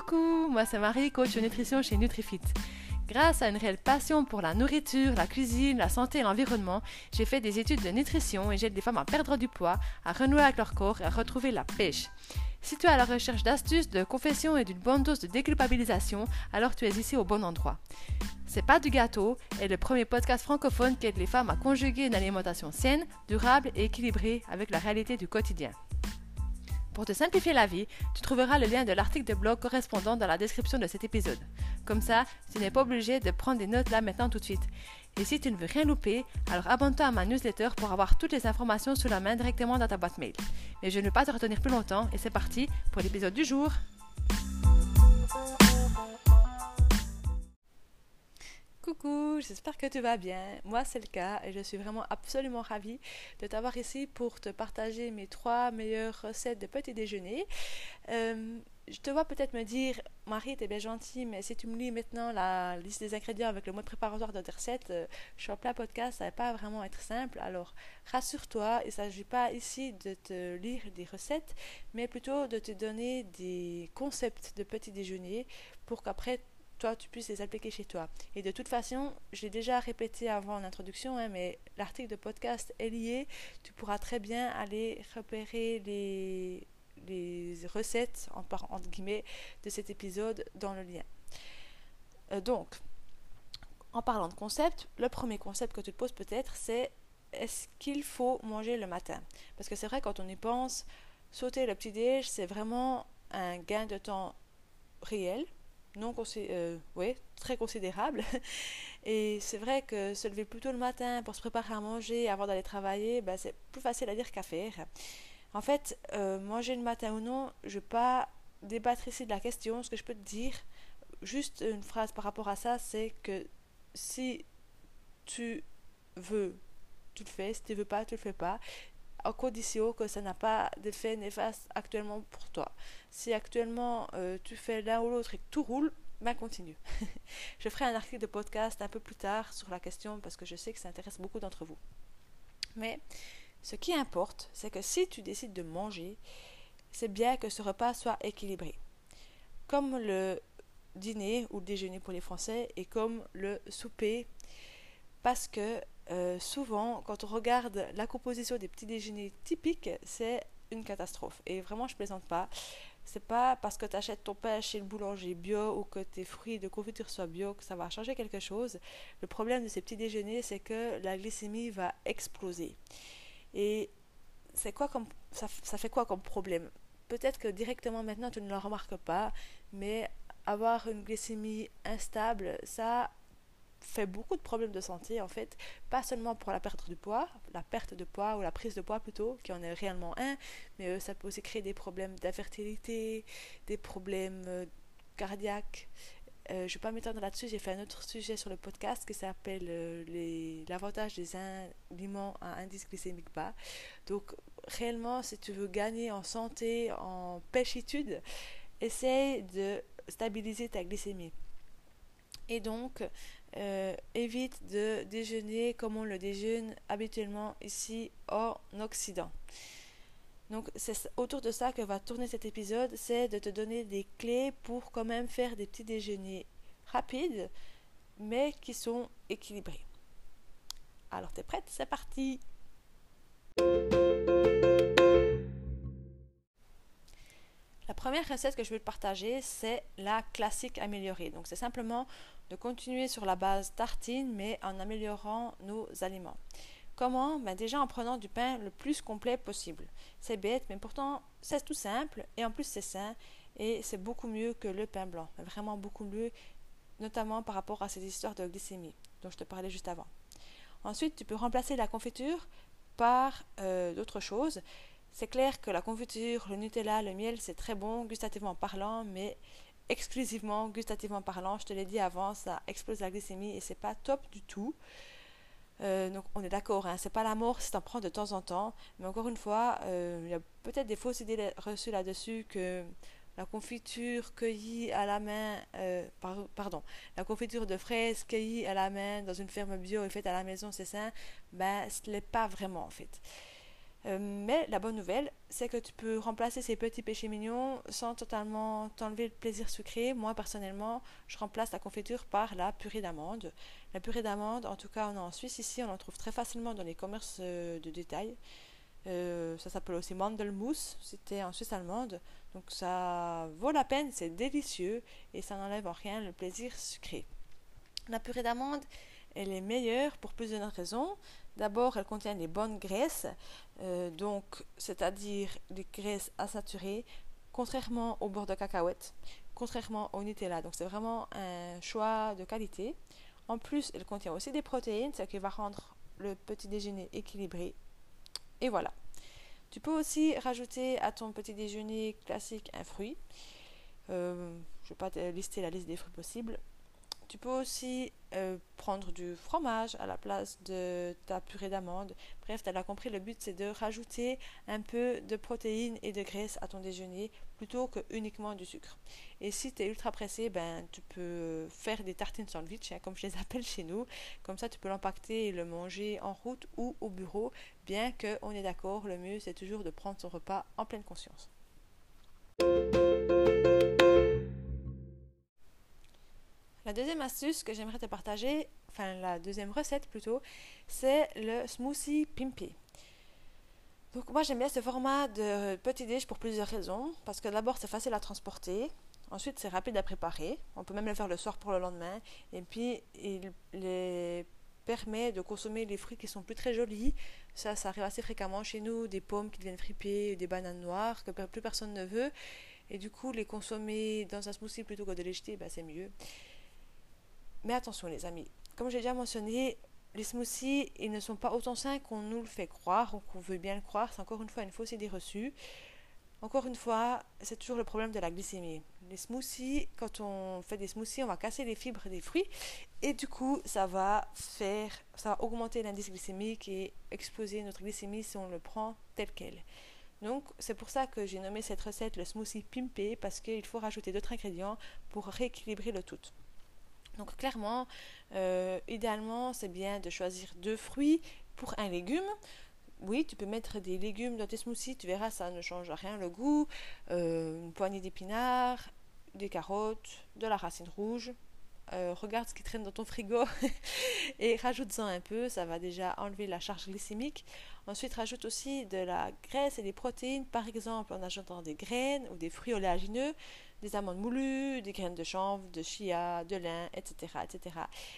Coucou, moi c'est Marie, coach nutrition chez NutriFit. Grâce à une réelle passion pour la nourriture, la cuisine, la santé et l'environnement, j'ai fait des études de nutrition et j'aide des femmes à perdre du poids, à renouer avec leur corps et à retrouver la pêche. Si tu es à la recherche d'astuces, de confessions et d'une bonne dose de déculpabilisation, alors tu es ici au bon endroit. C'est pas du gâteau est le premier podcast francophone qui aide les femmes à conjuguer une alimentation saine, durable et équilibrée avec la réalité du quotidien. Pour te simplifier la vie, tu trouveras le lien de l'article de blog correspondant dans la description de cet épisode. Comme ça, tu n'es pas obligé de prendre des notes là maintenant tout de suite. Et si tu ne veux rien louper, alors abonne-toi à ma newsletter pour avoir toutes les informations sous la main directement dans ta boîte mail. Mais je ne vais pas te retenir plus longtemps et c'est parti pour l'épisode du jour. Coucou, j'espère que tu vas bien. Moi, c'est le cas et je suis vraiment absolument ravie de t'avoir ici pour te partager mes trois meilleures recettes de petit déjeuner. Euh, je te vois peut-être me dire, Marie, t'es bien gentille, mais si tu me lis maintenant la liste des ingrédients avec le mode préparatoire de tes recettes, euh, je suis en plein podcast, ça va pas vraiment être simple. Alors, rassure-toi, il ne s'agit pas ici de te lire des recettes, mais plutôt de te donner des concepts de petit déjeuner pour qu'après tu puisses les appliquer chez toi. Et de toute façon, j'ai déjà répété avant en introduction, hein, mais l'article de podcast est lié. Tu pourras très bien aller repérer les, les recettes, entre guillemets, de cet épisode dans le lien. Euh, donc, en parlant de concept, le premier concept que tu te poses peut-être, c'est est-ce qu'il faut manger le matin? Parce que c'est vrai, quand on y pense, sauter le petit déj, c'est vraiment un gain de temps réel non euh, très considérable. Et c'est vrai que se lever plus tôt le matin pour se préparer à manger avant d'aller travailler, ben, c'est plus facile à dire qu'à faire. En fait, euh, manger le matin ou non, je ne vais pas débattre ici de la question. Ce que je peux te dire, juste une phrase par rapport à ça, c'est que si tu veux, tu le fais. Si tu ne veux pas, tu le fais pas en condition que ça n'a pas d'effet néfaste actuellement pour toi. Si actuellement euh, tu fais l'un ou l'autre et que tout roule, ben continue. je ferai un article de podcast un peu plus tard sur la question parce que je sais que ça intéresse beaucoup d'entre vous. Mais ce qui importe, c'est que si tu décides de manger, c'est bien que ce repas soit équilibré. Comme le dîner ou le déjeuner pour les Français et comme le souper parce que euh, souvent, quand on regarde la composition des petits déjeuners typiques, c'est une catastrophe. Et vraiment, je plaisante pas. C'est pas parce que tu achètes ton pain chez le boulanger bio ou que tes fruits de confiture soient bio que ça va changer quelque chose. Le problème de ces petits déjeuners, c'est que la glycémie va exploser. Et c'est quoi comme ça, ça fait quoi comme problème? Peut-être que directement maintenant tu ne le remarques pas, mais avoir une glycémie instable, ça fait beaucoup de problèmes de santé en fait, pas seulement pour la perte de poids, la perte de poids ou la prise de poids plutôt, qui en est réellement un, mais euh, ça peut aussi créer des problèmes d'infertilité, des problèmes euh, cardiaques. Euh, je ne vais pas m'étendre là-dessus, j'ai fait un autre sujet sur le podcast qui s'appelle l'avantage des aliments à indice glycémique bas. Donc réellement, si tu veux gagner en santé, en pêchitude, essaye de stabiliser ta glycémie. Et donc, euh, évite de déjeuner comme on le déjeune habituellement ici en Occident. Donc c'est autour de ça que va tourner cet épisode, c'est de te donner des clés pour quand même faire des petits déjeuners rapides, mais qui sont équilibrés. Alors t'es prête? C'est parti La première recette que je veux te partager, c'est la classique améliorée. Donc c'est simplement de continuer sur la base tartine, mais en améliorant nos aliments. Comment? Ben Déjà en prenant du pain le plus complet possible. C'est bête, mais pourtant c'est tout simple et en plus c'est sain et c'est beaucoup mieux que le pain blanc. Vraiment beaucoup mieux, notamment par rapport à ces histoires de glycémie dont je te parlais juste avant. Ensuite, tu peux remplacer la confiture par euh, d'autres choses. C'est clair que la confiture, le Nutella, le miel, c'est très bon gustativement parlant, mais exclusivement gustativement parlant, je te l'ai dit avant, ça explose la glycémie et c'est pas top du tout. Euh, donc on est d'accord, hein, c'est pas la mort si t'en prends de temps en temps, mais encore une fois, euh, il y a peut-être des fausses idées reçues là-dessus que la confiture cueillie à la main, euh, pardon, la confiture de fraises cueillie à la main dans une ferme bio et faite à la maison, c'est ça, ben ce n'est pas vraiment en fait. Euh, mais la bonne nouvelle, c'est que tu peux remplacer ces petits péchés mignons sans totalement t'enlever le plaisir sucré. Moi, personnellement, je remplace la confiture par la purée d'amande. La purée d'amande, en tout cas, on en Suisse ici, on en trouve très facilement dans les commerces euh, de détail. Euh, ça s'appelle aussi Mandelmousse, c'était en Suisse allemande. Donc ça vaut la peine, c'est délicieux et ça n'enlève en rien le plaisir sucré. La purée d'amande, elle est meilleure pour plusieurs raisons. D'abord, elle contient des bonnes graisses, euh, donc c'est-à-dire des graisses saturées, contrairement au beurre de cacahuète, contrairement au Nutella. Donc c'est vraiment un choix de qualité. En plus, elle contient aussi des protéines, ce qui va rendre le petit déjeuner équilibré. Et voilà. Tu peux aussi rajouter à ton petit déjeuner classique un fruit. Euh, je ne vais pas lister la liste des fruits possibles. Tu peux aussi euh, prendre du fromage à la place de ta purée d'amande. Bref, tu as compris, le but c'est de rajouter un peu de protéines et de graisse à ton déjeuner plutôt que uniquement du sucre. Et si tu es ultra pressé, ben, tu peux faire des tartines sandwich, hein, comme je les appelle chez nous. Comme ça, tu peux l'empacter et le manger en route ou au bureau, bien qu'on est d'accord, le mieux c'est toujours de prendre son repas en pleine conscience. Deuxième astuce que j'aimerais te partager, enfin la deuxième recette plutôt, c'est le smoothie pimpé. Donc moi j'aime bien ce format de petit déj pour plusieurs raisons. Parce que d'abord c'est facile à transporter, ensuite c'est rapide à préparer, on peut même le faire le soir pour le lendemain, et puis il permet de consommer les fruits qui sont plus très jolis. Ça, ça arrive assez fréquemment chez nous, des pommes qui deviennent fripées, des bananes noires que plus personne ne veut. Et du coup, les consommer dans un smoothie plutôt que de les jeter, ben, c'est mieux. Mais attention les amis, comme j'ai déjà mentionné, les smoothies, ils ne sont pas autant sains qu'on nous le fait croire ou qu'on veut bien le croire. C'est encore une fois une fausse idée reçue. Encore une fois, c'est toujours le problème de la glycémie. Les smoothies, quand on fait des smoothies, on va casser les fibres des fruits et du coup, ça va faire, ça va augmenter l'indice glycémique et exploser notre glycémie si on le prend tel quel. Donc, c'est pour ça que j'ai nommé cette recette le smoothie pimpé parce qu'il faut rajouter d'autres ingrédients pour rééquilibrer le tout. Donc clairement, euh, idéalement, c'est bien de choisir deux fruits pour un légume. Oui, tu peux mettre des légumes dans tes smoothies, tu verras, ça ne change rien le goût. Euh, une poignée d'épinards, des carottes, de la racine rouge. Euh, regarde ce qui traîne dans ton frigo et rajoute-en un peu, ça va déjà enlever la charge glycémique. Ensuite, rajoute aussi de la graisse et des protéines, par exemple en ajoutant des graines ou des fruits oléagineux des amandes moulues, des graines de chanvre, de chia, de lin, etc., etc.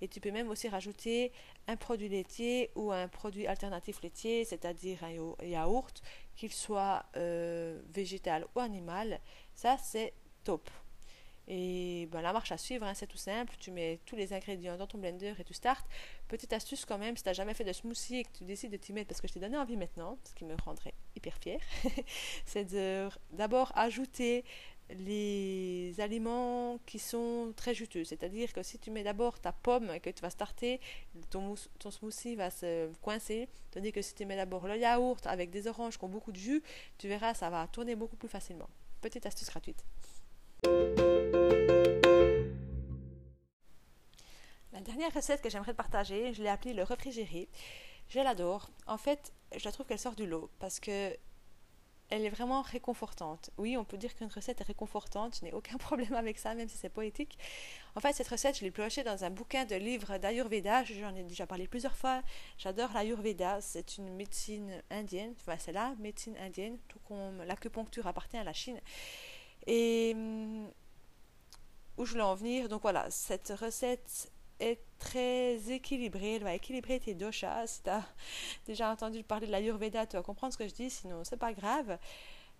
Et tu peux même aussi rajouter un produit laitier ou un produit alternatif laitier, c'est-à-dire un yaourt, qu'il soit euh, végétal ou animal. Ça, c'est top. Et ben, la marche à suivre, hein, c'est tout simple. Tu mets tous les ingrédients dans ton blender et tu startes. Petite astuce quand même, si tu n'as jamais fait de smoothie et que tu décides de t'y mettre, parce que je t'ai donné envie maintenant, ce qui me rendrait hyper fière, c'est d'abord ajouter les aliments qui sont très juteux. C'est-à-dire que si tu mets d'abord ta pomme et que tu vas starter, ton, smoothie va se coincer. Tandis que si tu mets d'abord le yaourt avec des oranges qui ont beaucoup de jus, tu verras, ça va tourner beaucoup plus facilement. Petite astuce gratuite. La dernière recette que j'aimerais partager, je l'ai appelée le réfrigéré. Je l'adore. En fait, je la trouve qu'elle sort du lot parce que elle est vraiment réconfortante. Oui, on peut dire qu'une recette est réconfortante, je n'ai aucun problème avec ça, même si c'est poétique. En fait, cette recette, je l'ai piochée dans un bouquin de livres d'Ayurveda, j'en ai déjà parlé plusieurs fois. J'adore l'Ayurveda, c'est une médecine indienne, enfin c'est la médecine indienne, tout comme l'acupuncture appartient à la Chine. Et hum, où je voulais en venir, donc voilà, cette recette très équilibrée. Elle va équilibrer tes doshas. Si tu as déjà entendu parler de la l'Ayurveda, tu vas comprendre ce que je dis, sinon c'est pas grave.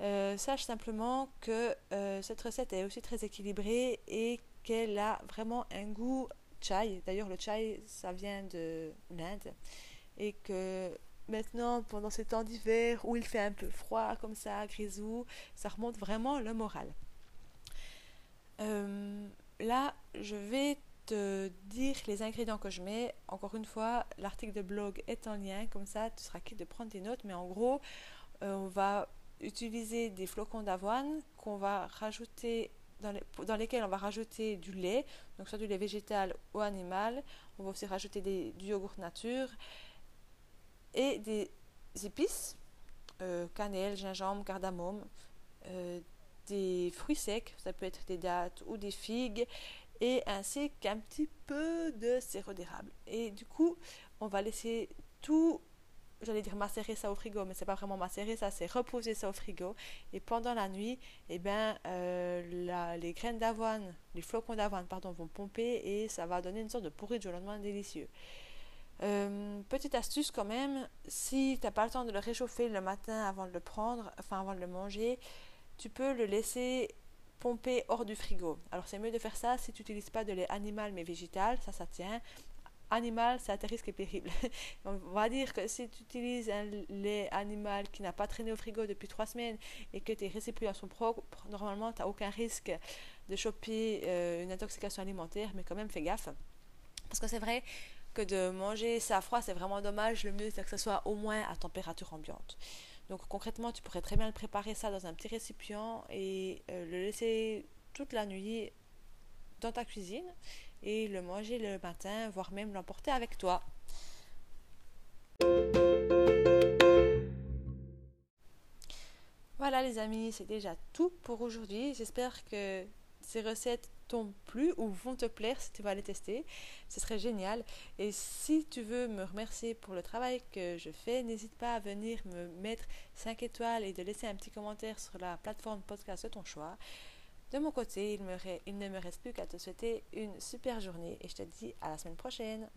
Euh, sache simplement que euh, cette recette est aussi très équilibrée et qu'elle a vraiment un goût chai. D'ailleurs, le chai, ça vient de l'Inde. Et que maintenant, pendant ces temps d'hiver où il fait un peu froid comme ça, grisou, ça remonte vraiment le moral. Euh, là, je vais te dire les ingrédients que je mets. Encore une fois, l'article de blog est en lien, comme ça tu seras quitte de prendre tes notes. Mais en gros, euh, on va utiliser des flocons d'avoine qu'on va rajouter dans, lesquels on va rajouter du lait, donc soit du lait végétal ou animal. On va aussi rajouter du yogourt nature et des épices. euh, cannelle, gingembre, cardamome, euh, des fruits secs, ça peut être des dattes ou des figues, ainsi qu'un petit peu de sirop d'érable. Et du coup, on va laisser tout j'allais dire macérer ça au frigo, mais c'est pas vraiment macérer ça, c'est reposer ça au frigo. Et pendant la nuit, eh ben, euh, les graines d'avoine, les flocons d'avoine, pardon, vont pomper et ça va donner une sorte de porridge au lendemain délicieux. Euh, petite astuce quand même, si tu n'as pas le temps de le réchauffer le matin avant de le prendre, enfin avant de le manger, tu peux le laisser pomper hors du frigo. Alors c'est mieux de faire ça si tu n'utilises pas de lait animal mais végétal, ça ça tient animal, c'est à tes risques et périls. On va dire que si tu utilises un lait animal qui n'a pas traîné au frigo depuis trois semaines et que tes récipients sont propres, normalement, tu n'as aucun risque de choper euh, une intoxication alimentaire, mais quand même, fais gaffe. Parce que c'est vrai que de manger ça froid, c'est vraiment dommage. Le mieux, c'est que ce soit au moins à température ambiante. Donc concrètement, tu pourrais très bien préparer ça dans un petit récipient et euh, le laisser toute la nuit dans ta cuisine et le manger le matin, voire même l'emporter avec toi. Voilà les amis, c'est déjà tout pour aujourd'hui. J'espère que ces recettes t'ont plu ou vont te plaire si tu vas les tester. Ce serait génial. Et si tu veux me remercier pour le travail que je fais, n'hésite pas à venir me mettre 5 étoiles et de laisser un petit commentaire sur la plateforme podcast de ton choix. De mon côté, il, me il ne me reste plus qu'à te souhaiter une super journée et je te dis à la semaine prochaine.